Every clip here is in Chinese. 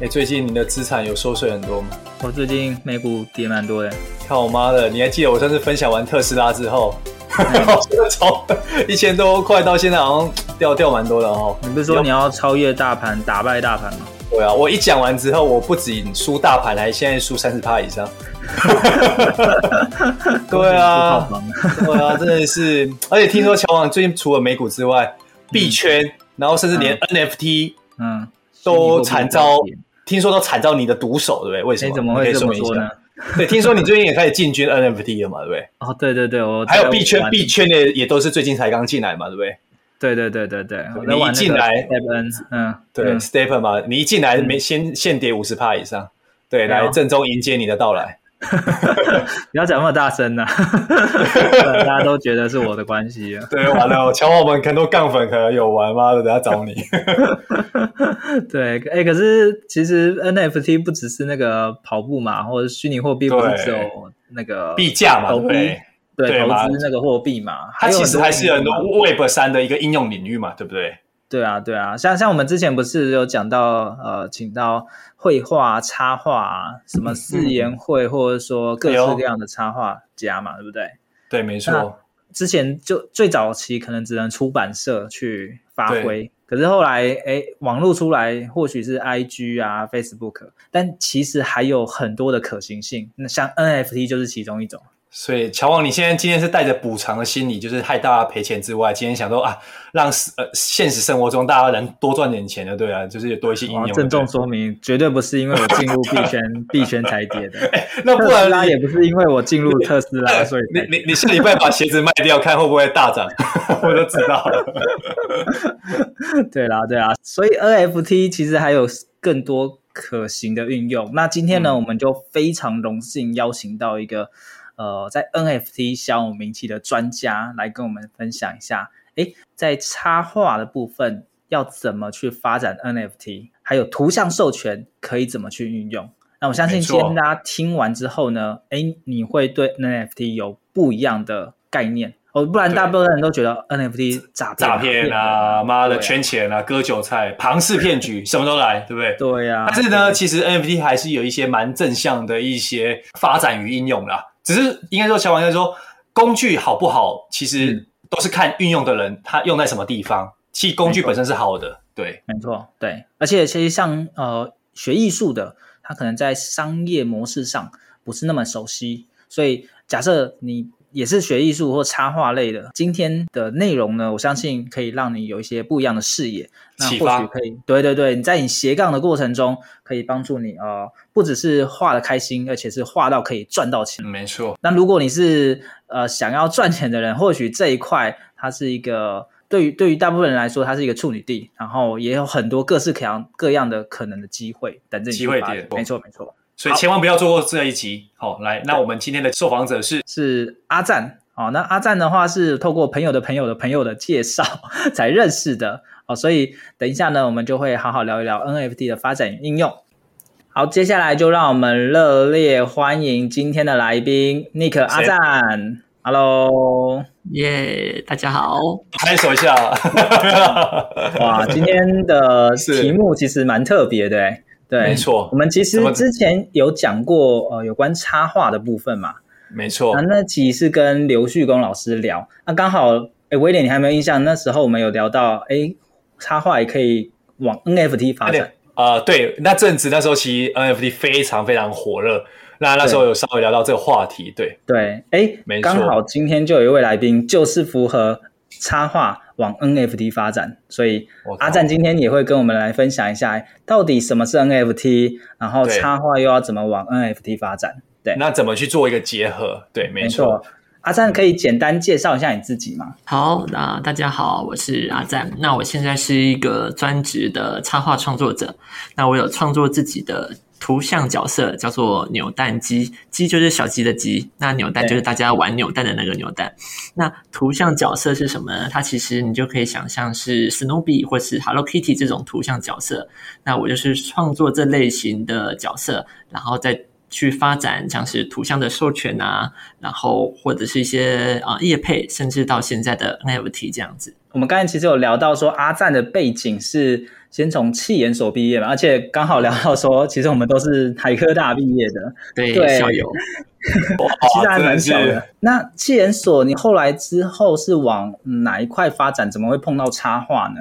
哎，最近你的资产有收税很多吗？我最近美股跌蛮多的。看我妈的，你还记得我上次分享完特斯拉之后，从 一千多块到现在好像掉掉蛮多的哦。你不是说你要超越大盘，打败大盘吗？对啊，我一讲完之后，我不仅输大盘，还现在输三十趴以上。对啊，对啊，真的是。而且听说乔王最近除了美股之外，币圈，嗯、然后甚至连 NFT，嗯，都惨遭。听说都惨遭你的毒手，对不对？为什么？你怎么会这么说呢？对，听说你最近也开始进军 NFT 了嘛，对不对？哦，对对对，我还有币圈，币圈的也都是最近才刚进来嘛，对不对？对对对对对，你一进来，Stephen，嗯，对，Stephen 嘛，你一进来没先现跌五十趴以上，对，来郑重迎接你的到来。不要讲那么大声呐、啊，大家都觉得是我的关系。对，完了，乔我们很多杠粉可能有玩吗？等下找你。对，哎、欸，可是其实 NFT 不只是那个跑步嘛，或者虚拟货币不是只有那个币价嘛，对对，投资那个货币嘛，它其实还是有很多 Web 三的一个应用领域嘛，对不对？对啊，对啊，像像我们之前不是有讲到，呃，请到绘画、插画，什么四言会，嗯、或者说各式各样的插画家嘛，哎、对不对？对，没错。之前就最早期可能只能出版社去发挥，可是后来，哎，网络出来，或许是 IG 啊、Facebook，但其实还有很多的可行性。那像 NFT 就是其中一种。所以，乔王，你现在今天是带着补偿的心理，就是害大家赔钱之外，今天想说啊，让呃现实生活中大家能多赚点钱的，对啊，就是有多一些应用。郑重说明，绝对不是因为我进入币圈 币圈才跌的。欸、那不然拉也不是因为我进入特斯拉，所以你你你下礼拜把鞋子卖掉，看会不会大涨，我都知道了。对啦，对啦，所以 NFT 其实还有更多可行的运用。那今天呢，嗯、我们就非常荣幸邀请到一个。呃，在 NFT 小有名气的专家来跟我们分享一下，诶，在插画的部分要怎么去发展 NFT，还有图像授权可以怎么去运用？那我相信今天大家听完之后呢，诶，你会对 NFT 有不一样的概念哦，不然大部分人都觉得 NFT 诈诈骗啊，妈的圈钱啊，割韭菜、庞氏骗局，什么都来，对不对？对呀、啊。但是呢，其实 NFT 还是有一些蛮正向的一些发展与应用啦。只是应该说，小王应该说，工具好不好，其实都是看运用的人他用在什么地方。其实工具本身是好的，对，没错，对。而且其实像呃学艺术的，他可能在商业模式上不是那么熟悉，所以假设你。也是学艺术或插画类的，今天的内容呢，我相信可以让你有一些不一样的视野，那或许可以，对对对，你在你斜杠的过程中，可以帮助你呃，不只是画的开心，而且是画到可以赚到钱。没错。那如果你是呃想要赚钱的人，或许这一块它是一个对于对于大部分人来说，它是一个处女地，然后也有很多各式各样各样的可能的机会等着你。机会点，没错没错。所以千万不要错过这一集。好，好，来，那我们今天的受访者是是阿赞。好，那阿赞的话是透过朋友的朋友的朋友的介绍 才认识的。好，所以等一下呢，我们就会好好聊一聊 NFT 的发展与应用。好，接下来就让我们热烈欢迎今天的来宾 Nick 阿赞。Hello，耶，大家好，拍手一下。哇，今天的题目其实蛮特别的。对，没错，我们其实之前有讲过呃有关插画的部分嘛，没错。那那集是跟刘旭公老师聊，那刚好，诶威廉你还没有印象？那时候我们有聊到，诶插画也可以往 NFT 发展啊、呃，对，那阵子那时候其实 NFT 非常非常火热，那那时候有稍微聊到这个话题，对对，诶没错，刚好今天就有一位来宾就是符合插画。往 NFT 发展，所以阿赞今天也会跟我们来分享一下，到底什么是 NFT，然后插画又要怎么往 NFT 发展？对，那怎么去做一个结合？对，没错。阿赞可以简单介绍一下你自己吗？好，那大家好，我是阿赞。那我现在是一个专职的插画创作者。那我有创作自己的图像角色叫做扭蛋机，机就是小鸡的鸡，那扭蛋就是大家玩扭蛋的那个扭蛋。那图像角色是什么呢？它其实你就可以想象是 Snoopy 或是 Hello Kitty 这种图像角色。那我就是创作这类型的角色，然后再去发展像是图像的授权啊，然后或者是一些啊业配，甚至到现在的 NFT 这样子。我们刚才其实有聊到说阿赞的背景是。先从气研所毕业嘛，而且刚好聊到说，其实我们都是台科大毕业的，对，对校友，其实还蛮小的。那气研所，你后来之后是往哪一块发展？怎么会碰到插画呢？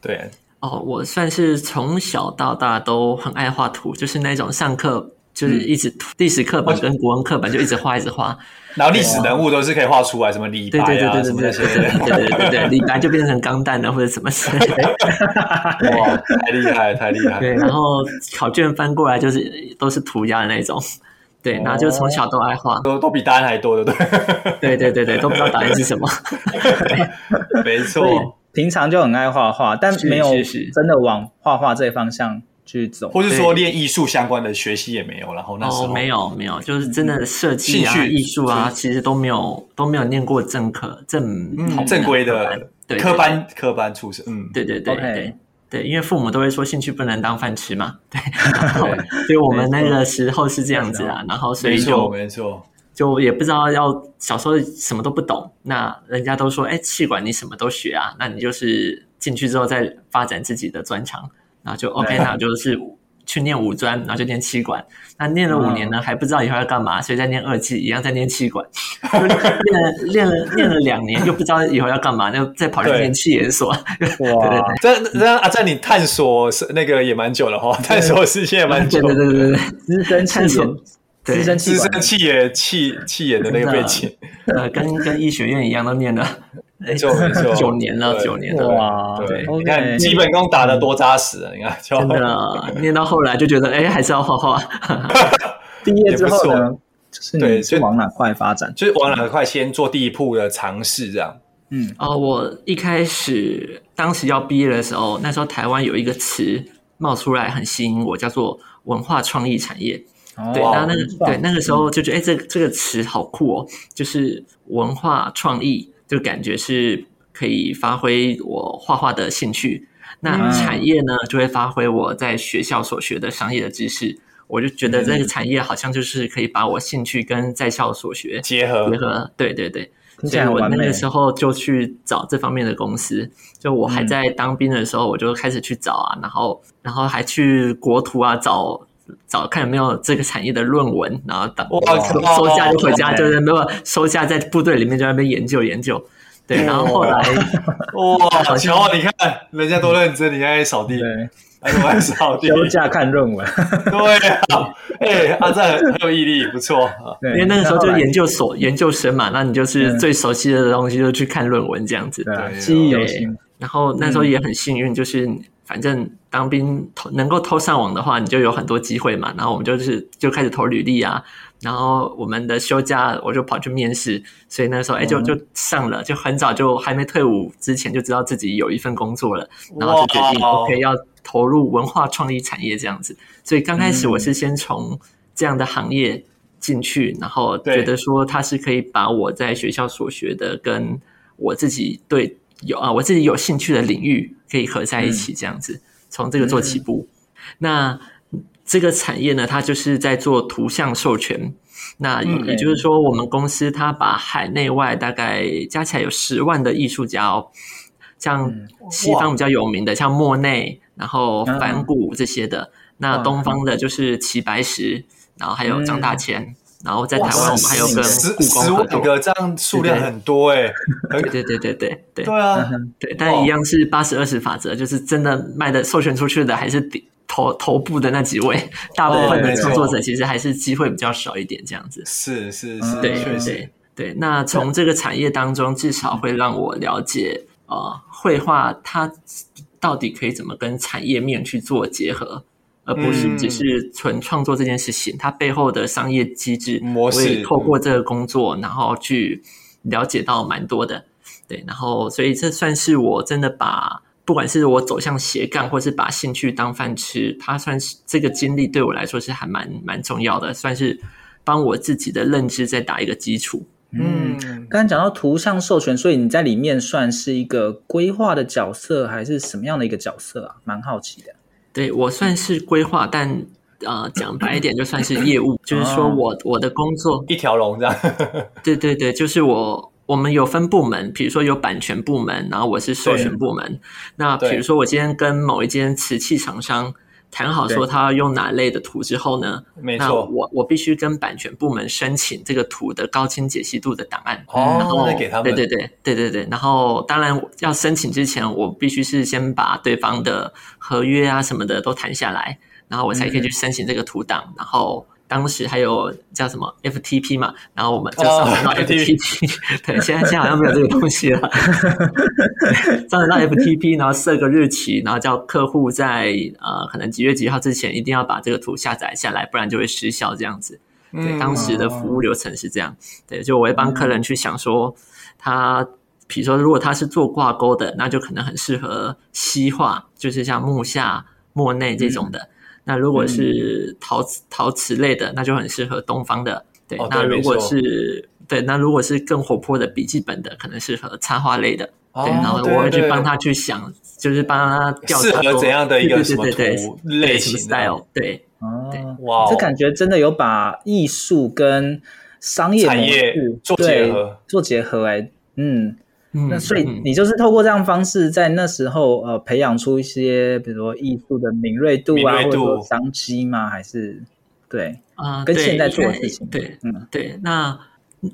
对，哦，我算是从小到大都很爱画图，就是那种上课。就是一直历史课本跟国文课本就一直画一直画，然后历史人物都是可以画出来，什么李白啊，对对对对什么那些，对对对对，李白就变成钢弹了或者什么之类的。哇，太厉害，太厉害！对，然后考卷翻过来就是都是涂鸦的那种，对，然后就从小都爱画，都都比答案还多，对不对？对对对对，都不知道答案是什么。没错，平常就很爱画画，但没有真的往画画这方向。去走，或是说练艺术相关的学习也没有，然后那时候、哦、没有没有，就是真的设计啊、艺术啊，其实都没有都没有念过正课正、嗯、正规的对科班科班出身，嗯，对对对对 Okay. 对，因为父母都会说兴趣不能当饭吃嘛，对，然后所以我们那个时候是这样子啊，然后所以就没错，没错，就也不知道要小时候什么都不懂，那人家都说哎，气管你什么都学啊，那你就是进去之后再发展自己的专长。然后就 OK，那就是去念五专，然后就念气管。那念了五年呢，还不知道以后要干嘛，所以在念二技，一样在念气管。练了练了练了两年，又不知道以后要干嘛，就再跑去念气研所。哇，这这啊，在你探索是那个也蛮久了哈，探索世界也蛮久。对对对对对，资深探索，资深资深企业企企研的那个背景，呃，跟跟医学院一样都念了。没错，九年了，九年了哇！对，你看基本功打得多扎实啊！你看，真的 念到后来就觉得，哎，还是要画画。毕业之后呢，就是对，是往哪块发展？就是往哪块先做第一步的尝试，这样。嗯，哦，我一开始当时要毕业的时候，那时候台湾有一个词冒出来，很吸引我，叫做文化创意产业。对，然后那个对那个时候就觉得，哎，这这个词好酷哦，就是文化创意。就感觉是可以发挥我画画的兴趣，那产业呢就会发挥我在学校所学的商业的知识。我就觉得这个产业好像就是可以把我兴趣跟在校所学结合结合。对对对，所以我那个时候就去找这方面的公司。就我还在当兵的时候，我就开始去找啊，然后然后还去国图啊找找看有没有这个产业的论文，然后等收假就回家，就是没有收假在部队里面就在那边研究研究。对，然后后来哇，好巧啊！你看人家多认真，你还扫地，还还扫地，休假看论文。对啊，哎，阿赞很有毅力，不错。因为那个时候就是研究所研究生嘛，那你就是最熟悉的东西，就去看论文这样子。对，记忆犹新。然后那时候也很幸运，就是。反正当兵投能够偷上网的话，你就有很多机会嘛。然后我们就是就开始投履历啊。然后我们的休假我就跑去面试，所以那时候哎就就上了，就很早就还没退伍之前就知道自己有一份工作了，然后就决定 OK 要投入文化创意产业这样子。所以刚开始我是先从这样的行业进去，然后觉得说它是可以把我在学校所学的跟我自己对。有啊，我自己有兴趣的领域可以合在一起，这样子从、嗯、这个做起步。嗯、那这个产业呢，它就是在做图像授权。那也就是说，我们公司它把海内外大概加起来有十万的艺术家哦，像西方比较有名的，像莫内，然后梵谷这些的。那东方的就是齐白石，然后还有张大千。嗯然后在台湾，我们还有跟故宫十五个，这样数量很多哎。对对对对对对。对啊，对，但一样是八十二十法则，就是真的卖的授权出去的还是头头部的那几位，大部分的创作者其实还是机会比较少一点，这样子。是是是，对对对。那从这个产业当中，至少会让我了解，呃，绘画它到底可以怎么跟产业面去做结合。而不是只是纯创作这件事情，嗯、它背后的商业机制模式，我也透过这个工作，然后去了解到蛮多的。对，然后所以这算是我真的把不管是我走向斜杠，或是把兴趣当饭吃，它算是这个经历对我来说是还蛮蛮重要的，算是帮我自己的认知再打一个基础。嗯，刚才讲到图像授权，所以你在里面算是一个规划的角色，还是什么样的一个角色啊？蛮好奇的。对，我算是规划，但呃，讲白一点，就算是业务，就是说我我的工作一条龙这样。对对对，就是我我们有分部门，比如说有版权部门，然后我是授权部门。那比如说我今天跟某一间瓷器厂商。谈好说他要用哪类的图之后呢，没错，那我我必须跟版权部门申请这个图的高清解析度的档案，哦，然后给他们，对对对对对对，然后当然要申请之前，我必须是先把对方的合约啊什么的都谈下来，然后我才可以去申请这个图档，嗯、然后。当时还有叫什么 FTP 嘛，然后我们就上传到 FTP，、oh, 对，现在现在好像没有这个东西了。上传到 FTP，然后设个日期，然后叫客户在呃可能几月几号之前一定要把这个图下载下来，不然就会失效这样子。对，当时的服务流程是这样。对，就我会帮客人去想说，他比如说如果他是做挂钩的，那就可能很适合西画，就是像木下、莫内这种的。嗯那如果是陶瓷、嗯、陶瓷类的，那就很适合东方的。对，哦、那如果是对，那如果是更活泼的笔记本的，可能适合插画类的。哦、对，然后我会去帮他去想，对对对就是帮他调查适合怎样的一个什么图类型 style。对，对，哇，这感觉真的有把艺术跟商业产业做结合，做结合哎、欸，嗯。那所以你就是透过这样方式，在那时候呃培养出一些，比如说艺术的敏锐度啊，或者说商机吗？还是对啊，跟现在做的事情对，嗯对。那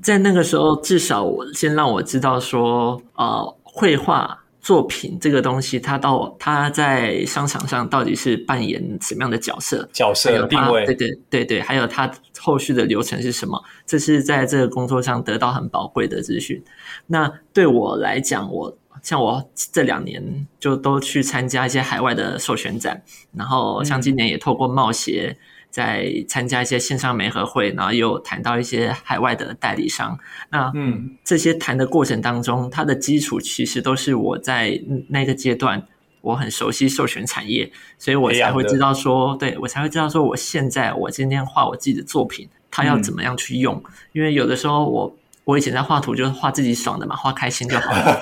在那个时候，至少我先让我知道说，呃，绘画。作品这个东西，它到它在商场上到底是扮演什么样的角色？角色有定位，对对对对，还有它后续的流程是什么？这是在这个工作上得到很宝贵的资讯。那对我来讲，我像我这两年就都去参加一些海外的授权展，然后像今年也透过贸协。在参加一些线上媒合会，然后又谈到一些海外的代理商。那嗯，这些谈的过程当中，它的基础其实都是我在那个阶段我很熟悉授权产业，所以我才会知道说，对，我才会知道说，我现在我今天画我自己的作品，它要怎么样去用。嗯、因为有的时候我我以前在画图就是画自己爽的嘛，画开心就好了。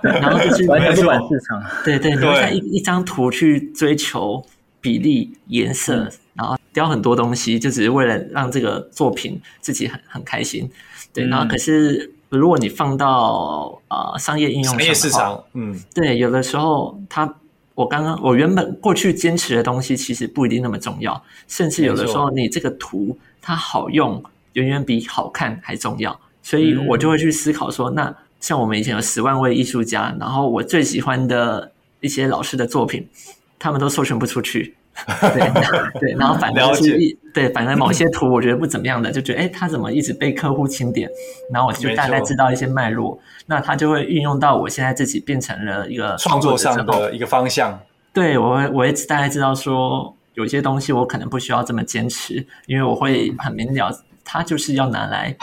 对，然后就是完全不管市场。对对，留下一一张图去追求比例、颜色。雕很多东西，就只是为了让这个作品自己很很开心。对，嗯、然后可是如果你放到呃商业应用、商业市场，嗯，对，有的时候它我刚刚我原本过去坚持的东西，其实不一定那么重要，甚至有的时候你这个图它好用，远远比好看还重要。所以我就会去思考说，嗯、那像我们以前有十万位艺术家，然后我最喜欢的一些老师的作品，他们都授权不出去。对对，然后反 正是一对，反正某些图我觉得不怎么样的，就觉得哎，他怎么一直被客户清点？然后我就大概知道一些脉络，那他就会运用到我现在自己变成了一个创作上的一个方向。对，我会我会大概知道说，有些东西我可能不需要这么坚持，因为我会很明了，它就是要拿来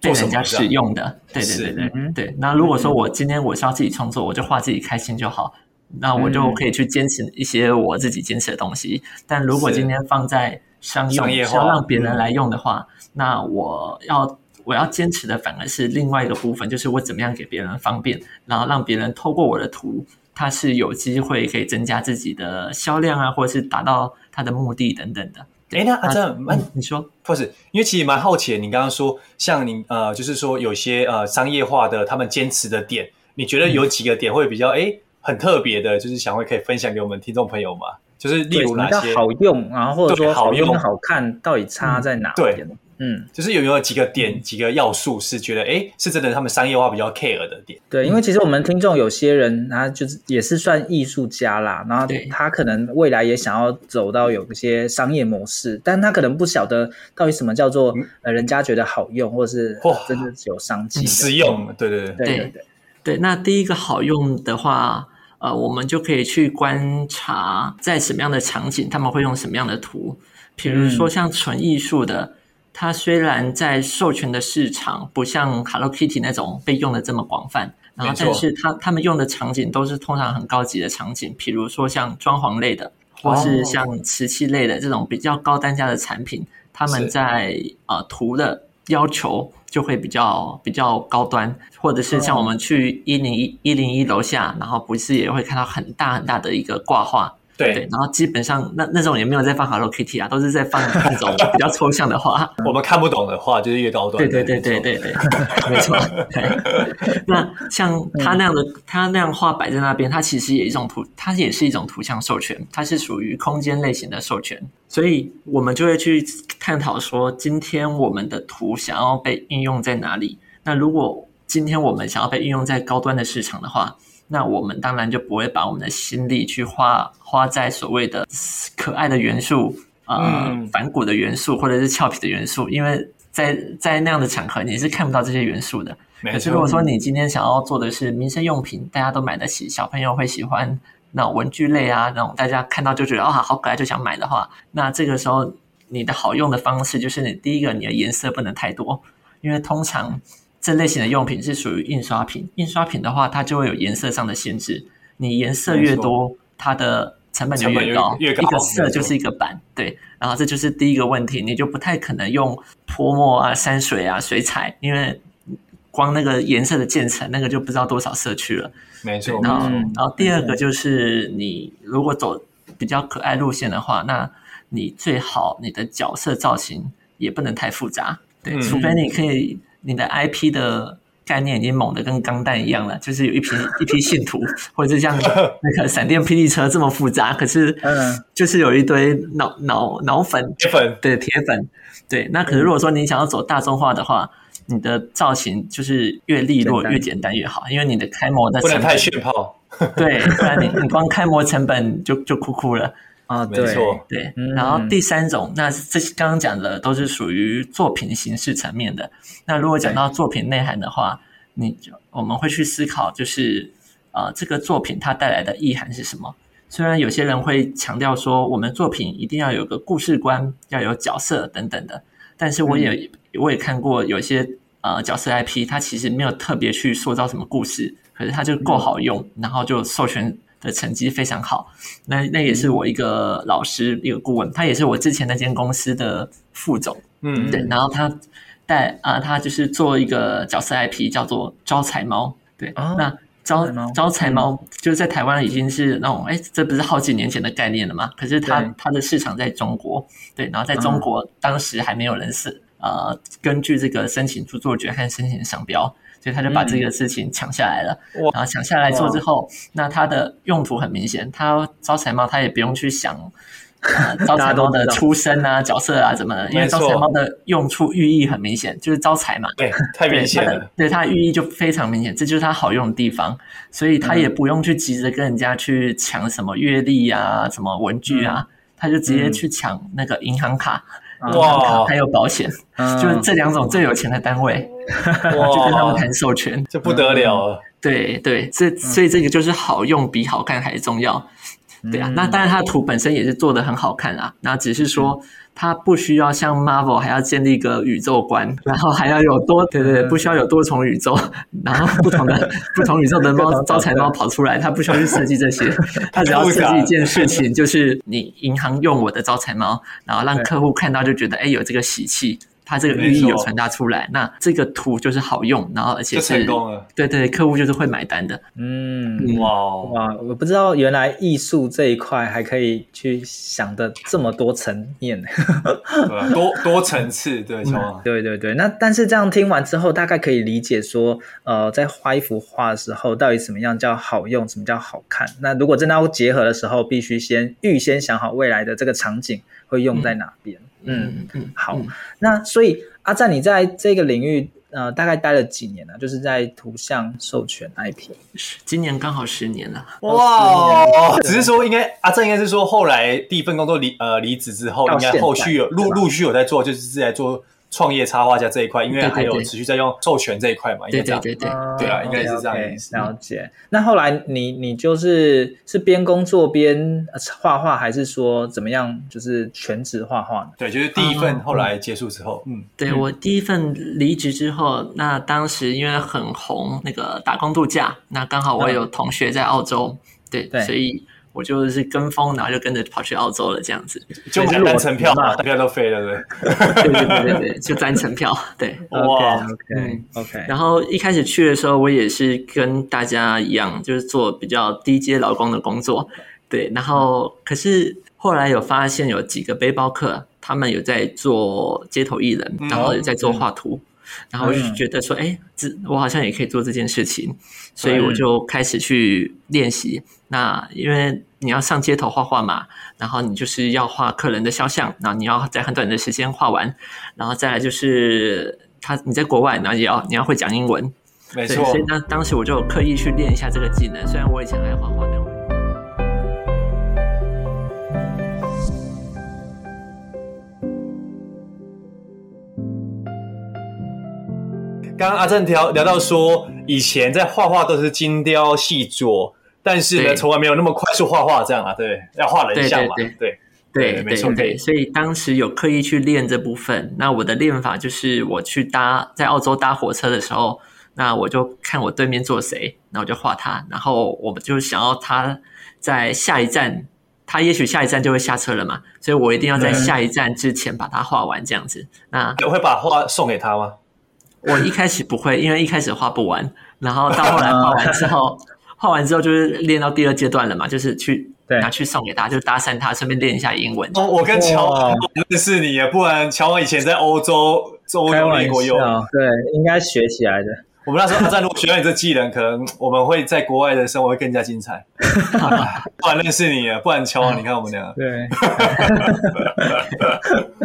被人家使用的。对对对对对。那如果说我今天我是要自己创作，我就画自己开心就好。那我就可以去坚持一些我自己坚持的东西，嗯、但如果今天放在商用，是要让别人来用的话，嗯、那我要我要坚持的反而是另外一个部分，就是我怎么样给别人方便，然后让别人透过我的图，他是有机会可以增加自己的销量啊，或者是达到他的目的等等的。哎，那阿正，嗯，你说不是？因为其实蛮好奇的，你刚刚说像你呃，就是说有些呃商业化的他们坚持的点，你觉得有几个点会比较哎？嗯很特别的，就是想会可以分享给我们听众朋友嘛？就是例如哪些好用，然后或者说好用好看，到底差在哪？对，嗯，就是有没有几个点、几个要素是觉得哎，是真的他们商业化比较 care 的点？对，因为其实我们听众有些人他就是也是算艺术家啦，然后他可能未来也想要走到有一些商业模式，但他可能不晓得到底什么叫做呃人家觉得好用，或者是真的有商机、实用。对对对对对对。那第一个好用的话。呃，我们就可以去观察在什么样的场景，他们会用什么样的图。比如说像纯艺术的，嗯、它虽然在授权的市场不像 Hello Kitty 那种被用的这么广泛，然后但是他他们用的场景都是通常很高级的场景，比如说像装潢类的，或是像瓷器类的这种比较高单价的产品，他们在呃图的要求就会比较比较高端，或者是像我们去一零一一零一楼下，然后不是也会看到很大很大的一个挂画。对，对，然后基本上那那种也没有在放 Hello Kitty 啊，都是在放那种比较抽象的画。我们看不懂的画就是越高端。对对对对对对，没错。对，那像他那样的，他那样画摆在那边，它其实也一种图，它也是一种图像授权，它是属于空间类型的授权。所以我们就会去探讨说，今天我们的图想要被应用在哪里？那如果今天我们想要被应用在高端的市场的话，那我们当然就不会把我们的心力去花花在所谓的可爱的元素啊、呃、反骨的元素或者是俏皮的元素，因为在在那样的场合你是看不到这些元素的。可是如果说你今天想要做的是民生用品，大家都买得起，小朋友会喜欢那种文具类啊，那种大家看到就觉得啊、哦、好可爱就想买的话，那这个时候你的好用的方式就是你第一个你的颜色不能太多，因为通常。这类型的用品是属于印刷品，印刷品的话，它就会有颜色上的限制。你颜色越多，它的成本就越高。越高，一个色就是一个版，对。然后这就是第一个问题，你就不太可能用泼墨啊、山水啊、水彩，因为光那个颜色的渐层，那个就不知道多少色区了。没错。然后，然后第二个就是你如果走比较可爱路线的话，那你最好你的角色造型也不能太复杂，对，嗯、除非你可以。你的 IP 的概念已经猛的跟钢弹一样了，就是有一批一批信徒，或者是像那个闪电霹雳车这么复杂，可是嗯，就是有一堆脑脑脑粉铁粉，对铁粉，对。那可是如果说你想要走大众化的话，你的造型就是越利落越简单越好，因为你的开模的成本不能太炫炮，对，不然你你光开模成本就就哭哭了。啊，对，没错，对，然后第三种，嗯、那这刚刚讲的都是属于作品形式层面的。那如果讲到作品内涵的话，你就我们会去思考，就是呃，这个作品它带来的意涵是什么？虽然有些人会强调说，我们作品一定要有个故事观，要有角色等等的，但是我也、嗯、我也看过有些呃角色 IP，它其实没有特别去塑造什么故事，可是它就够好用，嗯、然后就授权。的成绩非常好，那那也是我一个老师，一个顾问，他也是我之前那间公司的副总，嗯，对，然后他带啊，他就是做一个角色 IP 叫做招财猫，对，哦、那招招财猫。就是在台湾已经是那种，哎，这不是好几年前的概念了吗？可是他对。他的市场在中国，对，然后在中国当时还没有人是呃，根据这个申请著作权和申请商标。所以他就把这个事情抢下来了，嗯、然后抢下来做之后，那它的用途很明显，他招财猫他也不用去想，呃，招财猫的出身啊、角色啊怎么的，因为招财猫的用处寓意很明显，就是招财嘛，对，太明显了，对它的寓意就非常明显，这就是它好用的地方，所以他也不用去急着跟人家去抢什么阅历啊、什么文具啊，他、嗯、就直接去抢那个银行卡。哇，还有保险，就是这两种最有钱的单位，哇 就跟他们谈授权，这不得了。了。对对，这所以这个就是好用比好看还重要。对啊，那当然它的图本身也是做的很好看啊，那只是说。它不需要像 Marvel 还要建立一个宇宙观，然后还要有多对对对，不需要有多重宇宙，然后不同的 不同宇宙的猫招财猫跑出来，它不需要去设计这些，它只要设计一件事情，就是你银行用我的招财猫，然后让客户看到就觉得哎有这个喜气。它这个寓意有传达出来，那这个图就是好用，然后而且是成功了。对对，客户就是会买单的。嗯，哇哇，我不知道原来艺术这一块还可以去想的这么多层面，多多层次，对，对对对。那但是这样听完之后，大概可以理解说，呃，在画一幅画的时候，到底什么样叫好用，什么叫好看？那如果真的要结合的时候，必须先预先想好未来的这个场景会用在哪边。嗯嗯嗯，好，嗯、那所以阿赞，你在这个领域呃大概待了几年呢？就是在图像授权 IP，今年刚好十年了。哇，只是说应该阿赞应该是说后来第一份工作离呃离职之后，应该后续有陆陆续有在做，就是在做创业插画家这一块，因为还有持续在用授权这一块嘛，应该这样。对对对对，对啊应该是这样 OK，意思了解。那后来你你就是是边工作边画画，还是说怎么样？就是全职画画呢？对，就是第一份后来结束之后，嗯，对我第一份离职之后，那当时因为很红，那个打工度假，那刚好我有同学在澳洲，对，对所以我就是跟风，然后就跟着跑去澳洲了，这样子，就买单程票嘛，单票都飞了，对对 对对对对，就单程票，对，哇 OK OK。然后一开始去的时候，我也是跟大家一样，就是做比较低阶劳工的工作，对，然后可是后来有发现有几个背包客，他们有在做街头艺人，然后有在做画图。然后我就觉得说，哎，这我好像也可以做这件事情，所以我就开始去练习。那因为你要上街头画画嘛，然后你就是要画客人的肖像，然后你要在很短的时间画完，然后再来就是他你在国外，然后也要你要会讲英文，没错。所以呢，当时我就刻意去练一下这个技能。虽然我以前爱画画，但我。刚刚阿正聊聊到说，以前在画画都是精雕细琢，但是呢，从来没有那么快速画画这样啊。对，要画人像嘛。对对对，没错对。所以当时有刻意去练这部分。那我的练法就是，我去搭在澳洲搭火车的时候，那我就看我对面坐谁，那我就画他。然后我们就想要他在下一站，他也许下一站就会下车了嘛，所以我一定要在下一站之前把它画完，这样子。那我会把画送给他吗？我一开始不会，因为一开始画不完，然后到后来画完之后，画完之后就是练到第二阶段了嘛，就是去拿去送给他，就搭讪他，顺便练一下英文。哦，我跟乔王认识你，不然乔王以前在欧洲欧洲、美国有，对，应该学起来的。我们那时候在如果学到你这技能，可能我们会在国外的生活会更加精彩。不然认识你，不然乔王，你看我们俩。对。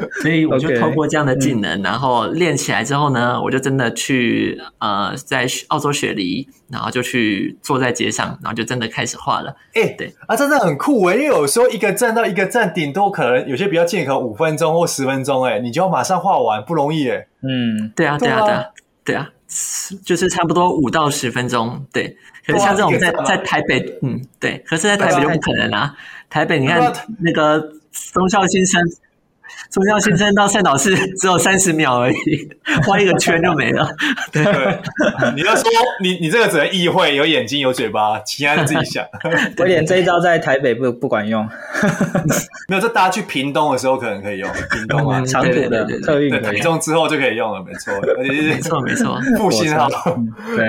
所以我就透过这样的技能，然后练起来之后呢，我就真的去呃，在澳洲雪梨，然后就去坐在街上，然后就真的开始画了。哎，对啊，真的很酷哎，因为有时候一个站到一个站，顶多可能有些比较近，可能五分钟或十分钟，哎，你就要马上画完，不容易哎。嗯，对啊，对啊，对啊，对啊。就是差不多五到十分钟，对。可是像这种在在台北，嗯，对。可是，在台北就不可能啊。台北，你看那个忠孝新生。忠孝新生到善导寺只有三十秒而已，画一个圈就没了。对，你要说你你这个只能意会，有眼睛有嘴巴，其他的自己想。威廉这一招在台北不不管用，没有，这大家去屏东的时候可能可以用。屏东啊，长途的特运，台中之后就可以用了，没错，没错没错。复兴号，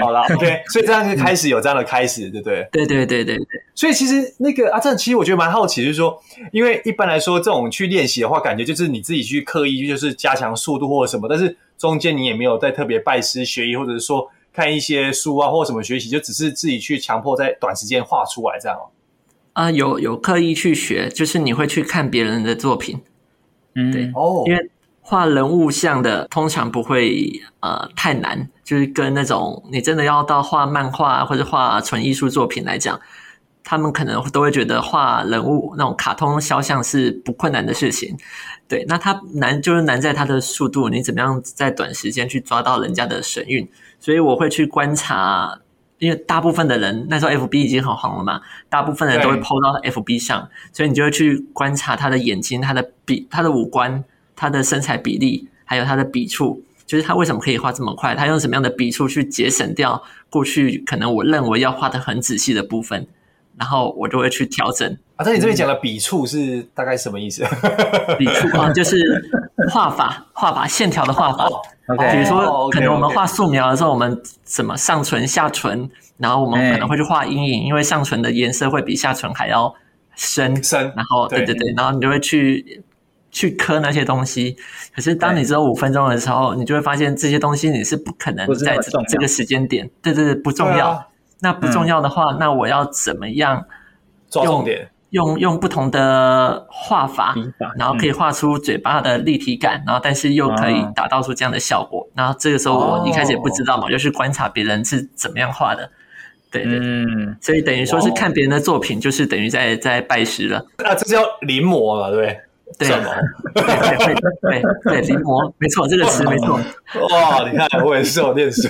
好了，OK，所以这样就开始有这样的开始，对不对？对对对对对。所以其实那个阿正，其实我觉得蛮好奇，就是说，因为一般来说这种去练习的话，感觉就是你自己去刻意，就是加强速度或者什么，但是中间你也没有在特别拜师学艺，或者是说看一些书啊或者什么学习，就只是自己去强迫在短时间画出来这样哦。啊，有有刻意去学，就是你会去看别人的作品，嗯，对哦，因为画人物像的通常不会呃太难，就是跟那种你真的要到画漫画或者画纯艺术作品来讲。他们可能都会觉得画人物那种卡通肖像是不困难的事情，对，那它难就是难在它的速度，你怎么样在短时间去抓到人家的神韵？所以我会去观察，因为大部分的人那时候 FB 已经很红了嘛，大部分人都会 PO 到 FB 上，所以你就会去观察他的眼睛、他的笔、他的五官、他的身材比例，还有他的笔触，就是他为什么可以画这么快？他用什么样的笔触去节省掉过去可能我认为要画的很仔细的部分？然后我就会去调整。啊，在你这边讲的笔触是大概什么意思？笔触啊，就是画法、画法、线条的画法。OK，比如说，可能我们画素描的时候，我们怎么上唇、下唇，然后我们可能会去画阴影，因为上唇的颜色会比下唇还要深。深。然后，对对对，然后你就会去去刻那些东西。可是，当你只有五分钟的时候，你就会发现这些东西你是不可能在这个时间点。对对对，不重要。那不重要的话，嗯、那我要怎么样抓重点？用用不同的画法，然后可以画出嘴巴的立体感，嗯、然后但是又可以达到出这样的效果。然后这个时候我一开始也不知道嘛，哦、就是观察别人是怎么样画的。对对，嗯，所以等于说是看别人的作品，就是等于在在拜师了。那这叫临摹了，对不对？对？对对对对，临摹，没错，这个词没错。哇，你看，我也是有念书，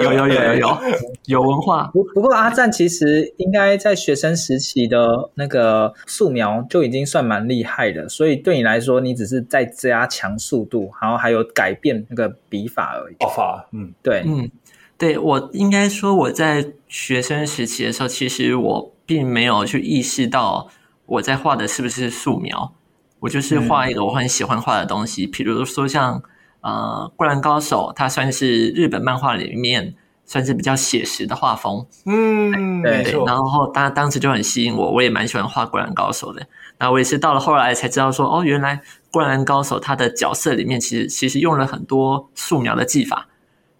有有有有有有文化。不不过阿赞其实应该在学生时期的那个素描就已经算蛮厉害的，所以对你来说，你只是在加强速度，然后还有改变那个笔法而已。笔法，嗯，对，嗯，对，我应该说我在学生时期的时候，其实我并没有去意识到我在画的是不是素描。我就是画一个我很喜欢画的东西，比、嗯、如说像呃《灌篮高手》，它算是日本漫画里面算是比较写实的画风，嗯，对对。然后当当时就很吸引我，我也蛮喜欢画《灌篮高手》的。那我也是到了后来才知道说，哦，原来《灌篮高手》它的角色里面其实其实用了很多素描的技法，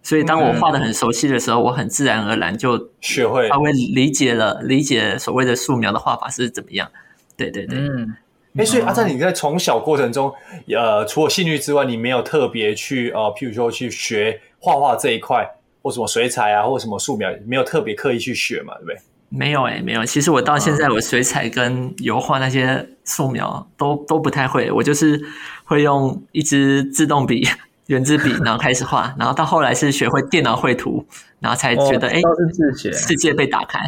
所以当我画的很熟悉的时候，嗯、我很自然而然就学会稍微理解了理解所谓的素描的画法是怎么样。对对对，嗯。哎，所以阿赞，你在从小过程中，呃，除了兴趣之外，你没有特别去呃，譬如说去学画画这一块，或什么水彩啊，或什么素描，没有特别刻意去学嘛，对不对？没有哎、欸，没有。其实我到现在，我水彩跟油画那些素描都都不太会，我就是会用一支自动笔、圆珠笔，然后开始画，然后到后来是学会电脑绘图，然后才觉得哎，都是自学，世界被打开。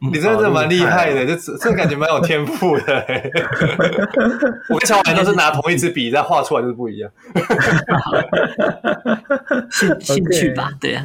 你真的是蛮厉害的，这这感觉蛮有天赋的。我跟乔安都是拿同一支笔，但画出来就是不一样。兴兴趣吧，对啊，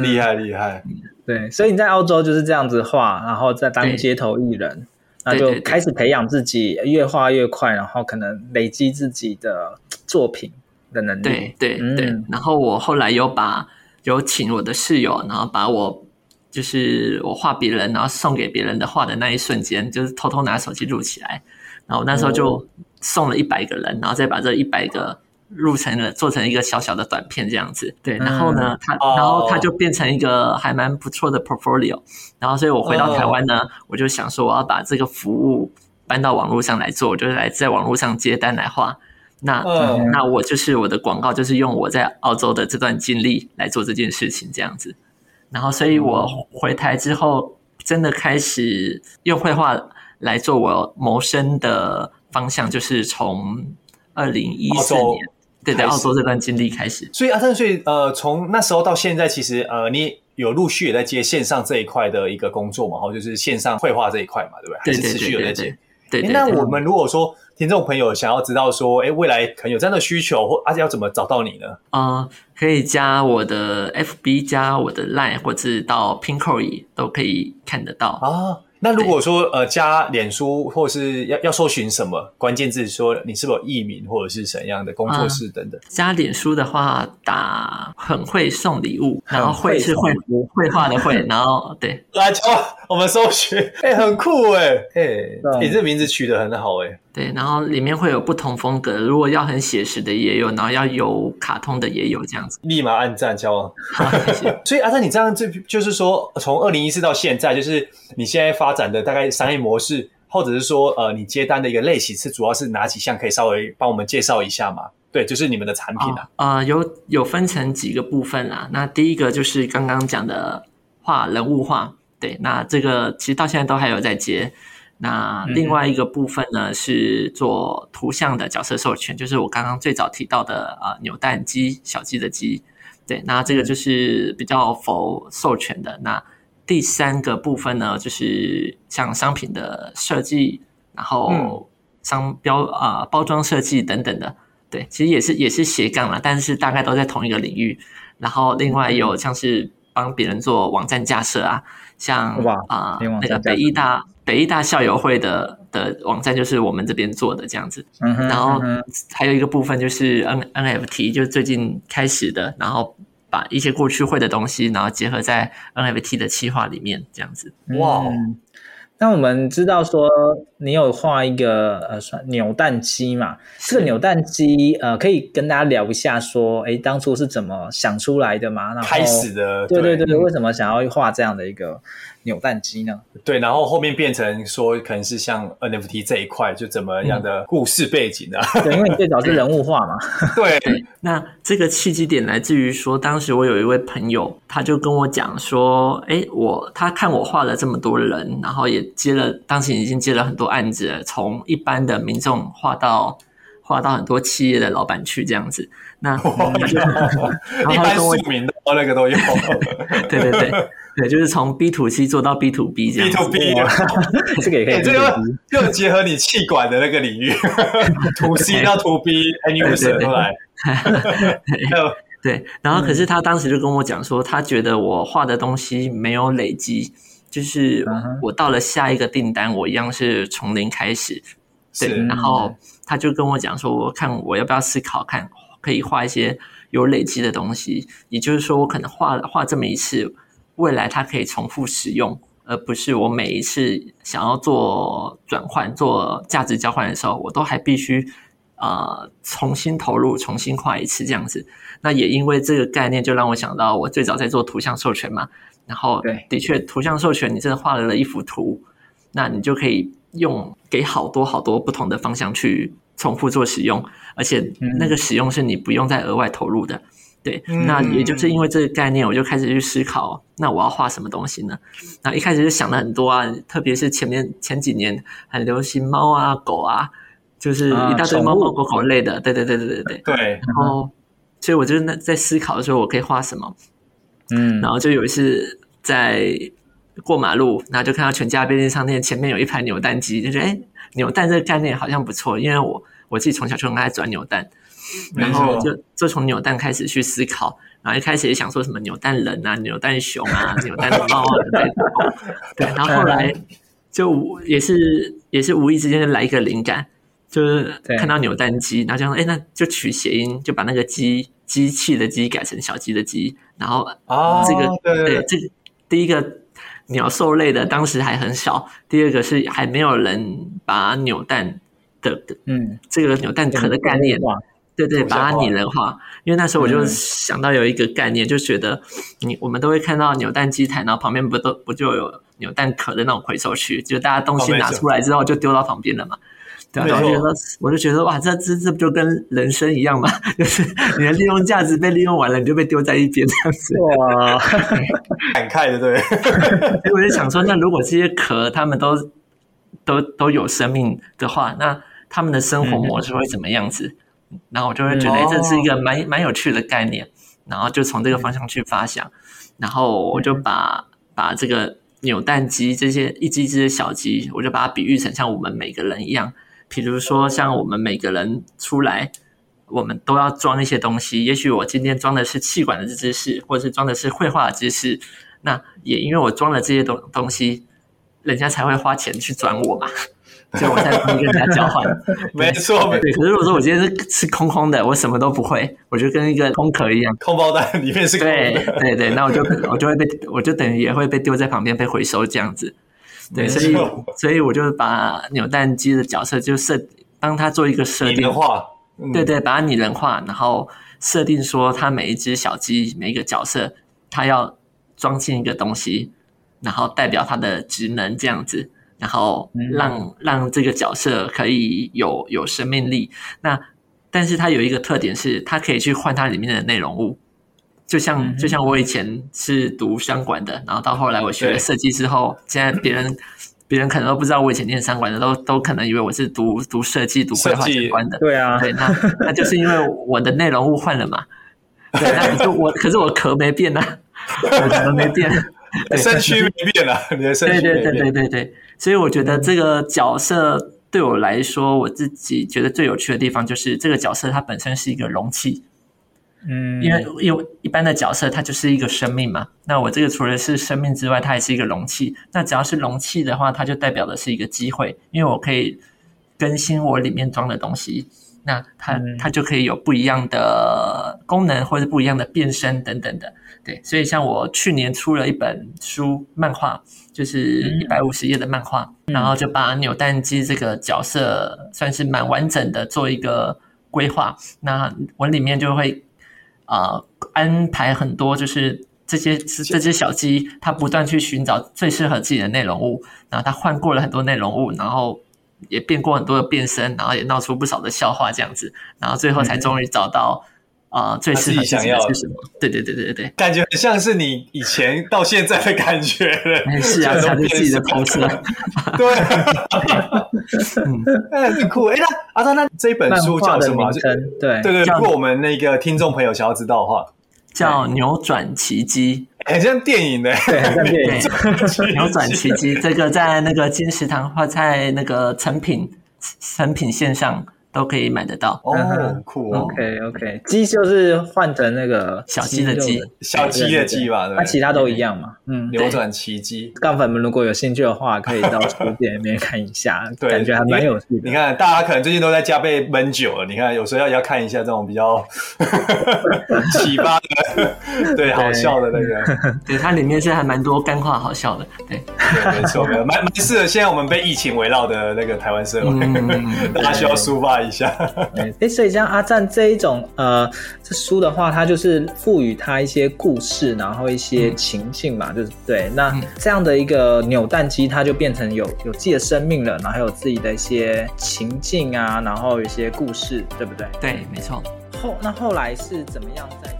厉害厉害。对，所以你在澳洲就是这样子画，然后再当街头艺人，那就开始培养自己，越画越快，然后可能累积自己的作品的能力。对对对。然后我后来有把有请我的室友，然后把我。就是我画别人，然后送给别人的画的那一瞬间，就是偷偷拿手机录起来，然后那时候就送了一百个人，然后再把这一百个录成了，做成一个小小的短片这样子。对，然后呢，他然后他就变成一个还蛮不错的 portfolio。然后，所以我回到台湾呢，我就想说我要把这个服务搬到网络上来做，我就来在网络上接单来画。那那我就是我的广告，就是用我在澳洲的这段经历来做这件事情，这样子。然后，所以我回台之后，真的开始用绘画来做我谋生的方向，就是从二零一四年，对对，澳洲这段经历开始。所以阿三，所以呃，从那时候到现在，其实呃，你有陆续也在接线上这一块的一个工作嘛？然后就是线上绘画这一块嘛，对不对？还是持续有在接？对，那我们如果说。听众朋友想要知道说，哎，未来可能有这样的需求，或而且要怎么找到你呢？啊、呃，可以加我的 FB，加我的 Line，或者是到 Pinkoi 都可以看得到啊。那如果说呃加脸书或是要要搜寻什么关键字，说你是否有艺名或者是怎样的工作室等等？啊、加脸书的话，打很会送礼物，然后会是绘绘画的绘，然后对，来瞧我们搜寻，哎、欸，很酷哎，哎、欸，你、欸、这名字取得很好哎。对，然后里面会有不同风格，如果要很写实的也有，然后要有卡通的也有这样子。立马按赞，交往。所以阿赞，你这样这就是说，从二零一四到现在，就是你现在发展的大概商业模式，或者是说，呃，你接单的一个类型是主要是哪几项？可以稍微帮我们介绍一下吗？对，就是你们的产品啊。呃，有有分成几个部分啦。那第一个就是刚刚讲的画人物画，对，那这个其实到现在都还有在接。那另外一个部分呢，是做图像的角色授权，就是我刚刚最早提到的啊，扭蛋机小鸡的鸡，对，那这个就是比较否授权的。那第三个部分呢，就是像商品的设计，然后商标啊、包装设计等等的，对，其实也是也是斜杠啦，但是大概都在同一个领域。然后另外有像是帮别人做网站架设啊，像啊那个北艺大。北艺大校友会的的网站就是我们这边做的这样子，嗯哼，然后还有一个部分就是 N NFT，就是最近开始的，然后把一些过去会的东西，然后结合在 NFT 的企划里面这样子。哇，那我们知道说你有画一个呃算扭蛋机嘛？这个扭蛋机呃可以跟大家聊一下说，哎，当初是怎么想出来的嘛？然后开始的，对对对对，为什么想要画这样的一个？扭蛋机呢？对，然后后面变成说，可能是像 NFT 这一块，就怎么样的故事背景啊？嗯、对，因为你最早是人物画嘛。对，那这个契机点来自于说，当时我有一位朋友，他就跟我讲说，哎，我他看我画了这么多人，然后也接了，当时已经接了很多案子了，从一般的民众画到画到很多企业的老板去这样子。那 一般庶民的那个都有。对对对对，就是从 B to C 做到 B to B 这样子。B to B，这个也可以。欸、这个又结合你气管的那个领域，to C 到 to user 出来。对，然后可是他当时就跟我讲说，他觉得我画的东西没有累积，就是我到了下一个订单，我一样是从零开始。对，然后他就跟我讲说，我看我要不要思考看，可以画一些有累积的东西，也就是说，我可能画画这么一次，未来它可以重复使用，而不是我每一次想要做转换、做价值交换的时候，我都还必须。呃，重新投入，重新画一次这样子。那也因为这个概念，就让我想到我最早在做图像授权嘛。然后，的确，图像授权，你真的画了一幅图，那你就可以用给好多好多不同的方向去重复做使用，而且那个使用是你不用再额外投入的。对，那也就是因为这个概念，我就开始去思考，那我要画什么东西呢？那一开始就想了很多啊，特别是前面前几年很流行猫啊、狗啊。就是一大堆猫猫狗狗类的，对对对对对对。对。然后，所以我就那在思考的时候，我可以画什么？嗯。然后就有一次在过马路，然后就看到全家便利商店前面有一排扭蛋机，就觉得哎，扭蛋这个概念好像不错，因为我我自己从小就很爱转扭蛋，然后就就从扭蛋开始去思考，然后一开始也想说什么扭蛋人啊、扭蛋熊啊、扭蛋猫啊对。然后后来就也是也是无意之间就来一个灵感。就是看到扭蛋机，然后就说：“哎，那就取谐音，就把那个机机器的机改成小鸡的鸡。”然后这个、哦、对，对，这个第一个鸟兽类的当时还很小，第二个是还没有人把扭蛋的嗯这个扭蛋壳的概念，对对，把它拟人化。因为那时候我就想到有一个概念，嗯、就觉得你我们都会看到扭蛋机台，然后旁边不都不就有扭蛋壳的那种回收区，就大家东西拿出来之后就丢到旁边了嘛。对，然后觉得，我就觉得哇，这这这不就跟人生一样嘛？就是你的利用价值被利用完了，你就被丢在一边这样子。哇，感慨的对。所以我就想说，那如果这些壳他们都都都有生命的话，那他们的生活模式会怎么样子？嗯、然后我就会觉得，哎，这是一个蛮蛮有趣的概念。然后就从这个方向去发想，然后我就把把这个扭蛋机这些一只一只的小鸡，我就把它比喻成像我们每个人一样。比如说，像我们每个人出来，我们都要装一些东西。也许我今天装的是气管的知识，或者是装的是绘画的知识。那也因为我装了这些东东西，人家才会花钱去转我嘛，所以我才可以跟人家交换。没错，对。可是如果说我今天是是空空的，我什么都不会，我就跟一个空壳一样，空包蛋里面是空的。对对对，那我就我就会被，我就等于也会被丢在旁边被回收这样子。对，所以所以我就把扭蛋机的角色就设，帮他做一个设定，化，嗯、对对，把它拟人化，然后设定说，他每一只小鸡每一个角色，他要装进一个东西，然后代表他的职能这样子，然后让、嗯、让这个角色可以有有生命力。那但是它有一个特点是，它可以去换它里面的内容物。就像、嗯、就像我以前是读商管的，然后到后来我学了设计之后，现在别人 别人可能都不知道我以前念商管的，都都可能以为我是读读设计、读绘画相关的。对啊，对，那那就是因为我的内容物换了嘛。对，那可是我可是我壳没变啊，我壳没变，身躯没变啊，你的身躯没变。对对对对对对，所以我觉得这个角色对我来说，我自己觉得最有趣的地方就是这个角色它本身是一个容器。嗯，因为因为一般的角色它就是一个生命嘛，那我这个除了是生命之外，它也是一个容器。那只要是容器的话，它就代表的是一个机会，因为我可以更新我里面装的东西，那它它就可以有不一样的功能或者不一样的变身等等的。对，所以像我去年出了一本书漫画，就是一百五十页的漫画，然后就把扭蛋机这个角色算是蛮完整的做一个规划。那我里面就会。啊、呃，安排很多，就是这些这只小鸡，它不断去寻找最适合自己的内容物，然后它换过了很多内容物，然后也变过很多的变身，然后也闹出不少的笑话这样子，然后最后才终于找到啊、呃，最适合自己的是什么？对对对对对，感觉很像是你以前到现在的感觉了。哎、是啊，才是自己的投资。对，嗯，哎，很酷。哎，那阿璋，那这本书叫什么？对对对，如果我们那个听众朋友想要知道的话，叫《扭转奇迹》，很像电影的，对，很像电影。《扭转奇迹》这个在那个金石堂或在那个成品成品线上。都可以买得到。哦，酷哦。OK OK，鸡就是换成那个小鸡的鸡，小鸡的鸡吧，那其他都一样嘛。嗯，扭转奇迹，杠粉们如果有兴趣的话，可以到书店里面看一下，感觉还蛮有趣的。你看，大家可能最近都在家被闷久了，你看有时候要要看一下这种比较 启发的，对，好笑的那个，对，它里面是还蛮多干话好笑的，对，没错，没错，蛮蛮适合现在我们被疫情围绕的那个台湾社会，大家需要抒发。一下，哎，所以像阿赞这一种呃，这书的话，它就是赋予它一些故事，然后一些情境嘛，嗯、就是对。那这样的一个扭蛋机，它就变成有有自己的生命了，然后还有自己的一些情境啊，然后有一些故事，对不对？对，没错。后那后来是怎么样在？